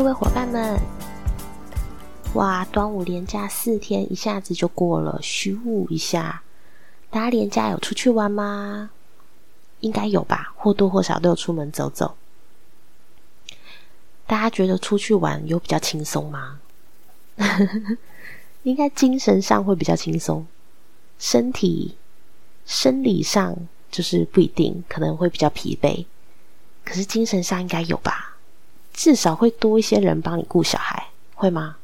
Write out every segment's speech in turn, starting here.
各位伙伴们！哇，端午连假四天一下子就过了，虚无一下，大家连假有出去玩吗？应该有吧，或多或少都有出门走走。大家觉得出去玩有比较轻松吗？应该精神上会比较轻松，身体生理上就是不一定，可能会比较疲惫。可是精神上应该有吧，至少会多一些人帮你顾小孩，会吗？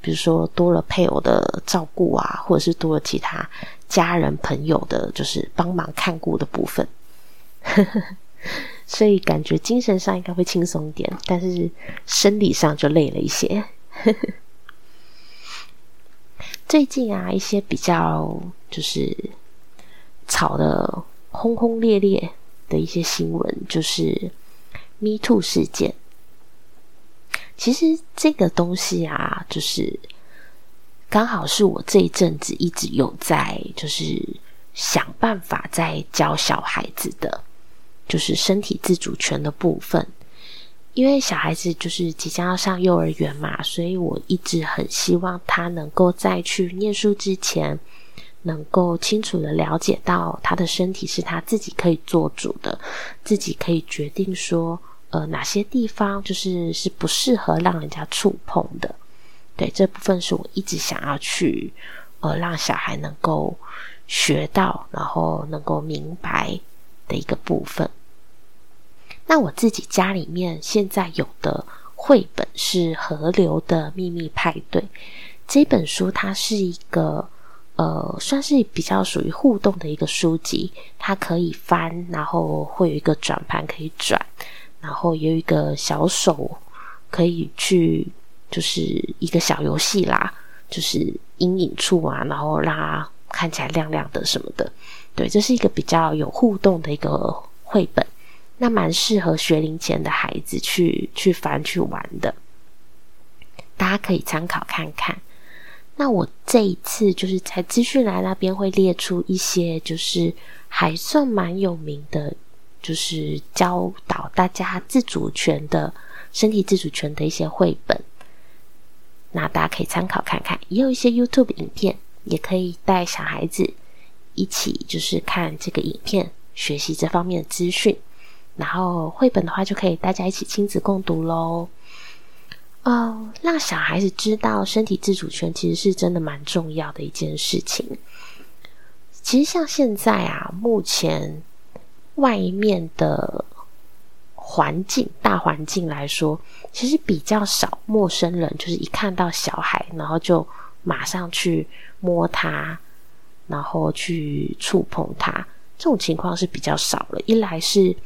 比如说多了配偶的照顾啊，或者是多了其他家人朋友的，就是帮忙看顾的部分。所以感觉精神上应该会轻松一点，但是生理上就累了一些。最近啊，一些比较就是吵得轰轰烈烈的一些新闻，就是 Me Too 事件。其实这个东西啊，就是刚好是我这一阵子一直有在，就是想办法在教小孩子的，就是身体自主权的部分。因为小孩子就是即将要上幼儿园嘛，所以我一直很希望他能够在去念书之前，能够清楚的了解到他的身体是他自己可以做主的，自己可以决定说，呃，哪些地方就是是不适合让人家触碰的。对，这部分是我一直想要去，呃，让小孩能够学到，然后能够明白的一个部分。那我自己家里面现在有的绘本是《河流的秘密派对》这本书，它是一个呃，算是比较属于互动的一个书籍。它可以翻，然后会有一个转盘可以转，然后有一个小手可以去，就是一个小游戏啦，就是阴影处啊，然后让它看起来亮亮的什么的。对，这是一个比较有互动的一个绘本。那蛮适合学龄前的孩子去去翻去玩的，大家可以参考看看。那我这一次就是在资讯栏那边会列出一些，就是还算蛮有名的，就是教导大家自主权的身体自主权的一些绘本。那大家可以参考看看，也有一些 YouTube 影片，也可以带小孩子一起就是看这个影片，学习这方面的资讯。然后绘本的话，就可以大家一起亲子共读喽。哦，让小孩子知道身体自主权其实是真的蛮重要的一件事情。其实像现在啊，目前外面的环境大环境来说，其实比较少陌生人，就是一看到小孩，然后就马上去摸他，然后去触碰他，这种情况是比较少了。一来是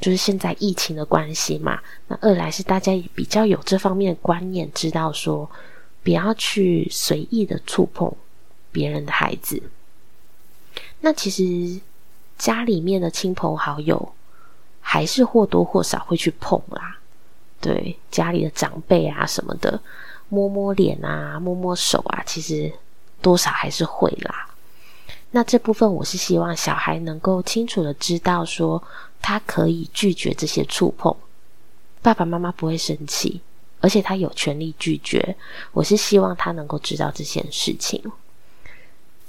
就是现在疫情的关系嘛，那二来是大家也比较有这方面的观念，知道说不要去随意的触碰别人的孩子。那其实家里面的亲朋好友还是或多或少会去碰啦，对家里的长辈啊什么的，摸摸脸啊，摸摸手啊，其实多少还是会啦。那这部分我是希望小孩能够清楚的知道说。他可以拒绝这些触碰，爸爸妈妈不会生气，而且他有权利拒绝。我是希望他能够知道这件事情。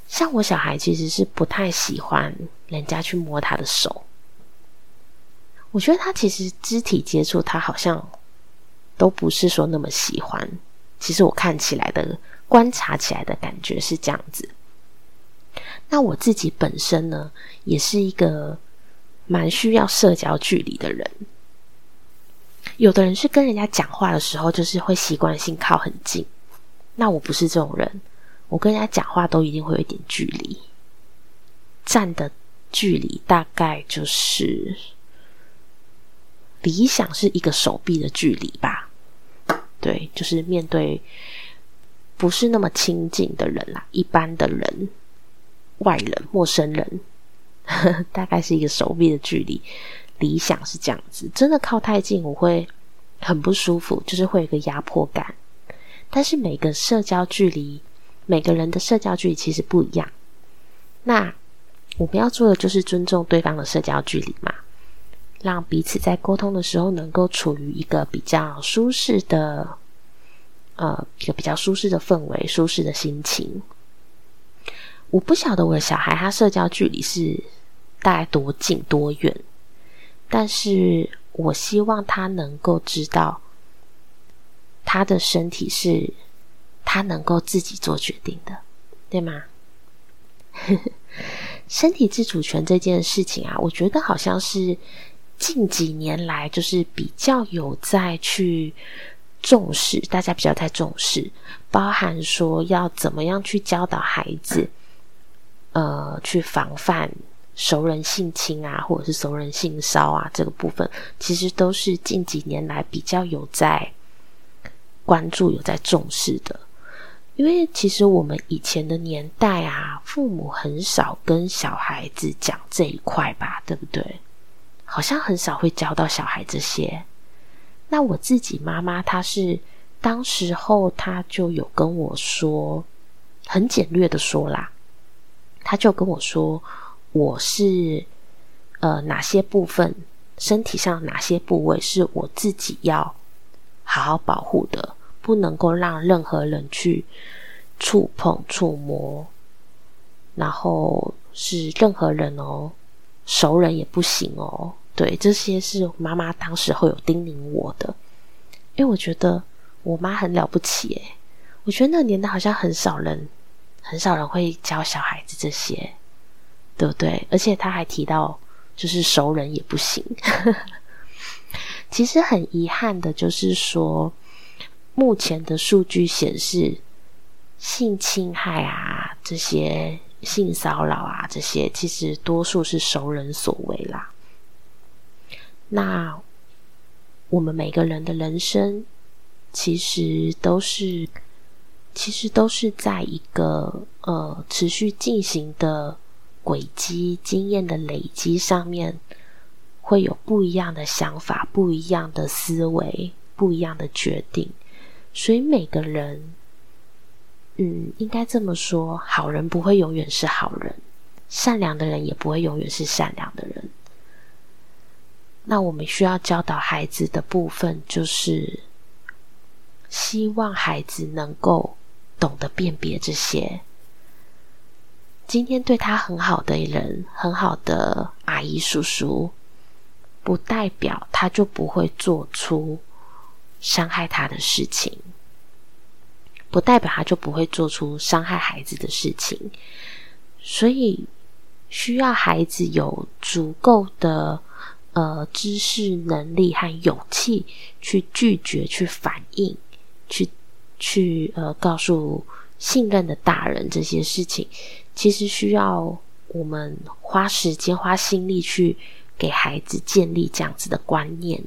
像我小孩其实是不太喜欢人家去摸他的手，我觉得他其实肢体接触他好像都不是说那么喜欢。其实我看起来的观察起来的感觉是这样子。那我自己本身呢，也是一个。蛮需要社交距离的人，有的人是跟人家讲话的时候，就是会习惯性靠很近。那我不是这种人，我跟人家讲话都一定会有一点距离，站的距离大概就是理想是一个手臂的距离吧。对，就是面对不是那么亲近的人啦，一般的人、外人、陌生人。大概是一个手臂的距离，理想是这样子。真的靠太近，我会很不舒服，就是会有个压迫感。但是每个社交距离，每个人的社交距离其实不一样。那我们要做的就是尊重对方的社交距离嘛。让彼此在沟通的时候能够处于一个比较舒适的，呃，一个比较舒适的氛围、舒适的心情。我不晓得我的小孩他社交距离是大概多近多远，但是我希望他能够知道，他的身体是他能够自己做决定的，对吗？身体自主权这件事情啊，我觉得好像是近几年来就是比较有在去重视，大家比较在重视，包含说要怎么样去教导孩子，呃，去防范熟人性侵啊，或者是熟人性骚啊，这个部分其实都是近几年来比较有在关注、有在重视的。因为其实我们以前的年代啊，父母很少跟小孩子讲这一块吧，对不对？好像很少会教到小孩这些。那我自己妈妈，她是当时候她就有跟我说，很简略的说啦，她就跟我说，我是呃哪些部分身体上哪些部位是我自己要好好保护的。不能够让任何人去触碰、触摸，然后是任何人哦，熟人也不行哦。对，这些是妈妈当时会有叮咛我的，因为我觉得我妈很了不起诶，我觉得那年代好像很少人，很少人会教小孩子这些，对不对？而且他还提到，就是熟人也不行。其实很遗憾的，就是说。目前的数据显示，性侵害啊，这些性骚扰啊，这些其实多数是熟人所为啦。那我们每个人的人生，其实都是，其实都是在一个呃持续进行的轨迹、经验的累积上面，会有不一样的想法、不一样的思维、不一样的决定。所以每个人，嗯，应该这么说：好人不会永远是好人，善良的人也不会永远是善良的人。那我们需要教导孩子的部分，就是希望孩子能够懂得辨别这些。今天对他很好的人，很好的阿姨叔叔，不代表他就不会做出。伤害他的事情，不代表他就不会做出伤害孩子的事情，所以需要孩子有足够的呃知识、能力和勇气去拒绝、去反应、去去呃告诉信任的大人这些事情，其实需要我们花时间、花心力去给孩子建立这样子的观念。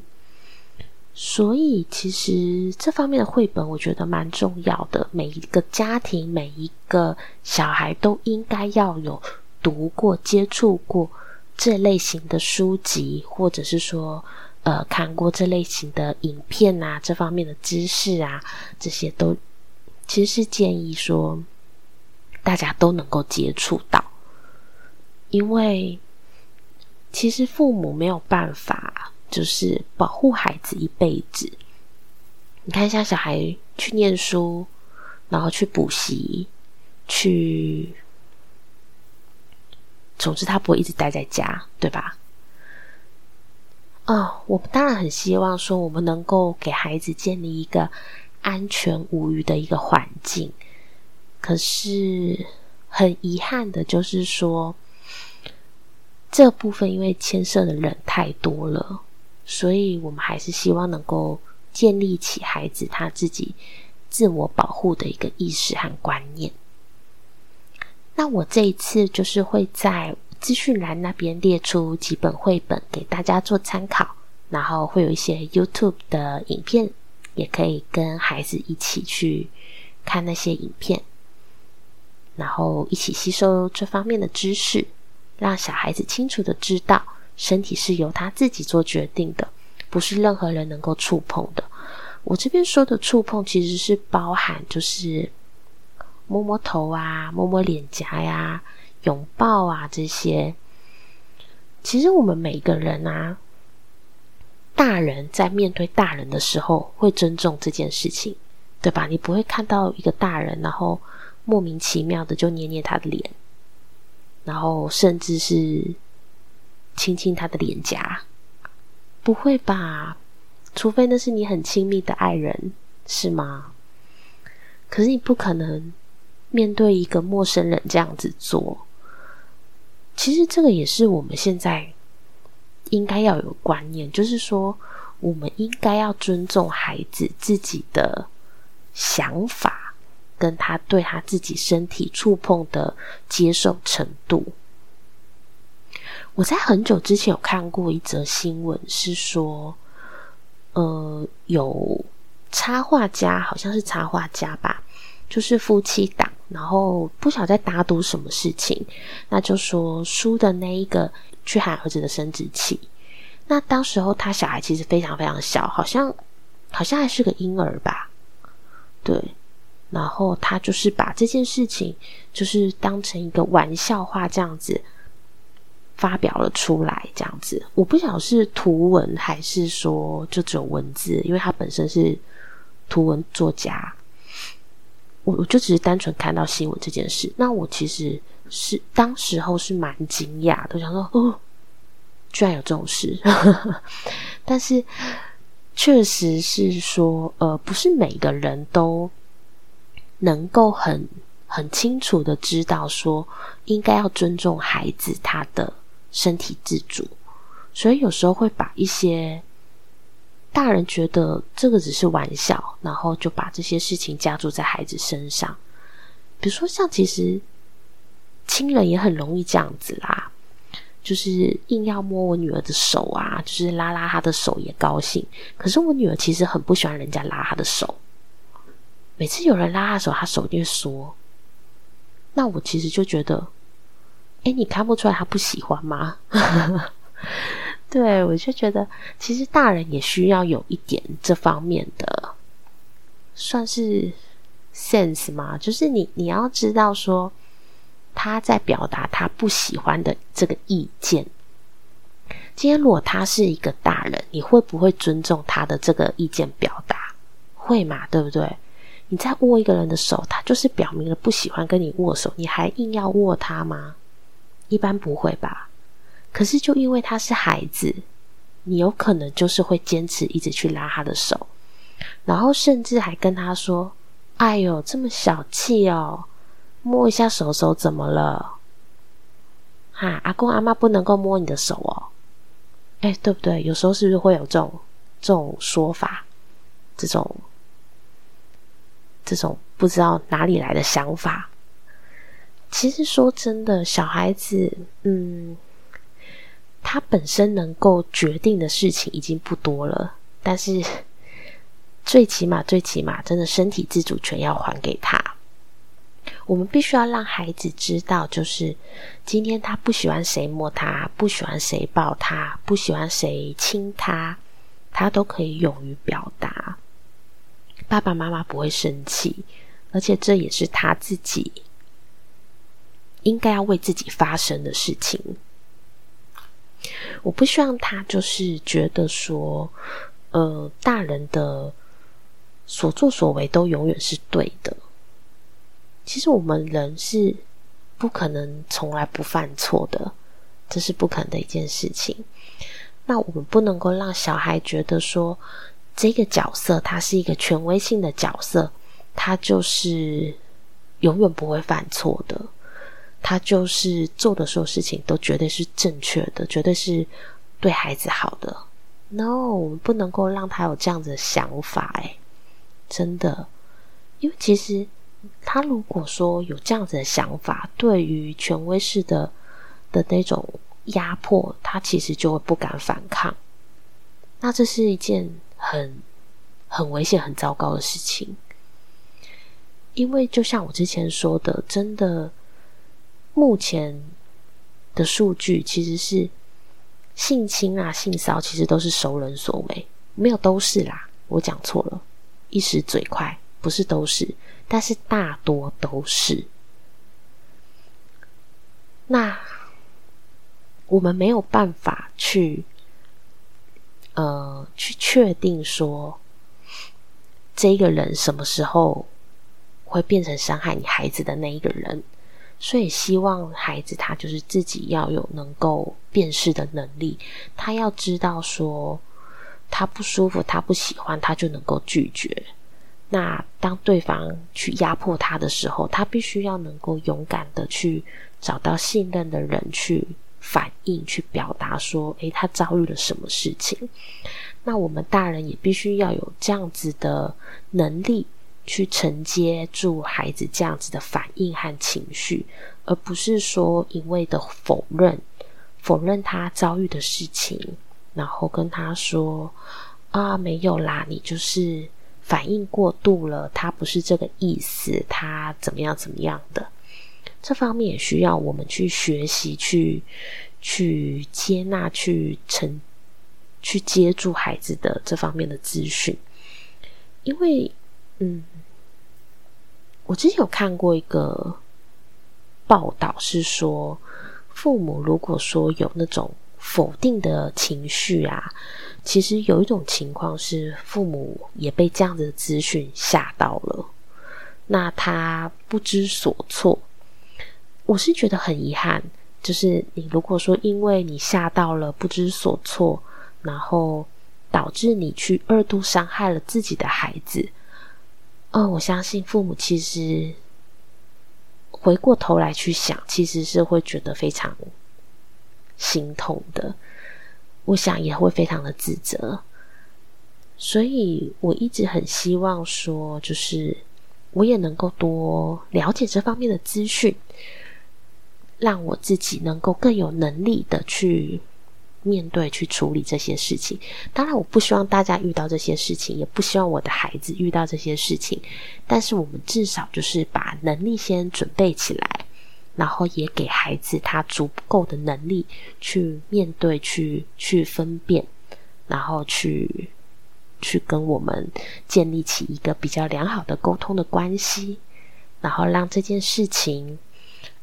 所以，其实这方面的绘本，我觉得蛮重要的。每一个家庭，每一个小孩都应该要有读过、接触过这类型的书籍，或者是说，呃，看过这类型的影片啊，这方面的知识啊，这些都其实是建议说，大家都能够接触到，因为其实父母没有办法。就是保护孩子一辈子。你看，像小孩去念书，然后去补习，去，总之他不会一直待在家，对吧？哦，我们当然很希望说，我们能够给孩子建立一个安全无虞的一个环境。可是很遗憾的，就是说，这部分因为牵涉的人太多了。所以，我们还是希望能够建立起孩子他自己自我保护的一个意识和观念。那我这一次就是会在资讯栏那边列出几本绘本给大家做参考，然后会有一些 YouTube 的影片，也可以跟孩子一起去看那些影片，然后一起吸收这方面的知识，让小孩子清楚的知道。身体是由他自己做决定的，不是任何人能够触碰的。我这边说的触碰，其实是包含就是摸摸头啊、摸摸脸颊呀、拥抱啊这些。其实我们每个人啊，大人在面对大人的时候会尊重这件事情，对吧？你不会看到一个大人，然后莫名其妙的就捏捏他的脸，然后甚至是亲亲他的脸颊，不会吧？除非那是你很亲密的爱人，是吗？可是你不可能面对一个陌生人这样子做。其实这个也是我们现在应该要有观念，就是说我们应该要尊重孩子自己的想法，跟他对他自己身体触碰的接受程度。我在很久之前有看过一则新闻，是说。呃，有插画家，好像是插画家吧，就是夫妻档，然后不晓得在打赌什么事情，那就说输的那一个去喊儿子的生殖器。那当时候他小孩其实非常非常小，好像好像还是个婴儿吧，对。然后他就是把这件事情就是当成一个玩笑话这样子。发表了出来，这样子，我不晓得是图文还是说就只有文字，因为他本身是图文作家，我我就只是单纯看到新闻这件事，那我其实是当时候是蛮惊讶的，想说哦，居然有这种事，但是确实是说，呃，不是每个人都能够很很清楚的知道说，应该要尊重孩子他的。身体自主，所以有时候会把一些大人觉得这个只是玩笑，然后就把这些事情加注在孩子身上。比如说，像其实亲人也很容易这样子啦，就是硬要摸我女儿的手啊，就是拉拉她的手也高兴。可是我女儿其实很不喜欢人家拉她的手，每次有人拉她手，她手就会缩。那我其实就觉得。哎，你看不出来他不喜欢吗？对我就觉得，其实大人也需要有一点这方面的，算是 sense 吗？就是你你要知道说他在表达他不喜欢的这个意见。今天如果他是一个大人，你会不会尊重他的这个意见表达？会嘛？对不对？你在握一个人的手，他就是表明了不喜欢跟你握手，你还硬要握他吗？一般不会吧？可是就因为他是孩子，你有可能就是会坚持一直去拉他的手，然后甚至还跟他说：“哎呦，这么小气哦，摸一下手手怎么了？哈，阿公阿妈不能够摸你的手哦。”哎，对不对？有时候是不是会有这种这种说法？这种这种不知道哪里来的想法？其实说真的，小孩子，嗯，他本身能够决定的事情已经不多了。但是，最起码，最起码，真的身体自主权要还给他。我们必须要让孩子知道，就是今天他不喜欢谁摸他，不喜欢谁抱他，不喜欢谁亲他，他都可以勇于表达。爸爸妈妈不会生气，而且这也是他自己。应该要为自己发生的事情，我不希望他就是觉得说，呃，大人的所作所为都永远是对的。其实我们人是不可能从来不犯错的，这是不可能的一件事情。那我们不能够让小孩觉得说，这个角色他是一个权威性的角色，他就是永远不会犯错的。他就是做的所有事情都绝对是正确的，绝对是对孩子好的。No，我们不能够让他有这样子的想法，哎，真的，因为其实他如果说有这样子的想法，对于权威式的的那种压迫，他其实就会不敢反抗。那这是一件很很危险、很糟糕的事情，因为就像我之前说的，真的。目前的数据其实是性侵啊、性骚其实都是熟人所为，没有都是啦，我讲错了，一时嘴快，不是都是，但是大多都是。那我们没有办法去，呃，去确定说这一个人什么时候会变成伤害你孩子的那一个人。所以，希望孩子他就是自己要有能够辨识的能力，他要知道说他不舒服，他不喜欢，他就能够拒绝。那当对方去压迫他的时候，他必须要能够勇敢的去找到信任的人去反映、去表达说：“诶，他遭遇了什么事情？”那我们大人也必须要有这样子的能力。去承接住孩子这样子的反应和情绪，而不是说一味的否认，否认他遭遇的事情，然后跟他说啊没有啦，你就是反应过度了，他不是这个意思，他怎么样怎么样的，这方面也需要我们去学习，去去接纳，去承去接住孩子的这方面的资讯，因为嗯。我之前有看过一个报道，是说父母如果说有那种否定的情绪啊，其实有一种情况是父母也被这样子的资讯吓到了，那他不知所措。我是觉得很遗憾，就是你如果说因为你吓到了不知所措，然后导致你去二度伤害了自己的孩子。哦，我相信父母其实回过头来去想，其实是会觉得非常心痛的。我想也会非常的自责，所以我一直很希望说，就是我也能够多了解这方面的资讯，让我自己能够更有能力的去。面对去处理这些事情，当然我不希望大家遇到这些事情，也不希望我的孩子遇到这些事情。但是我们至少就是把能力先准备起来，然后也给孩子他足够的能力去面对、去去分辨，然后去去跟我们建立起一个比较良好的沟通的关系，然后让这件事情，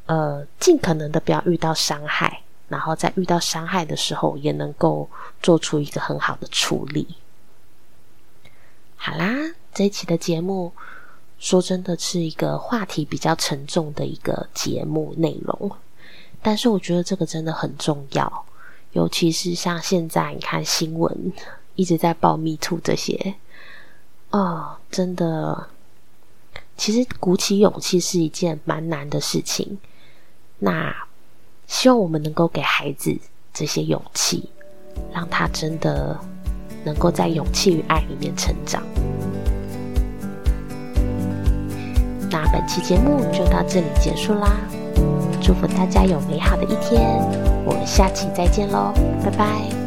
呃，尽可能的不要遇到伤害。然后在遇到伤害的时候，也能够做出一个很好的处理。好啦，这一期的节目，说真的是一个话题比较沉重的一个节目内容，但是我觉得这个真的很重要，尤其是像现在你看新闻一直在报密兔这些，哦，真的，其实鼓起勇气是一件蛮难的事情。那。希望我们能够给孩子这些勇气，让他真的能够在勇气与爱里面成长。那本期节目就到这里结束啦，祝福大家有美好的一天，我们下期再见喽，拜拜。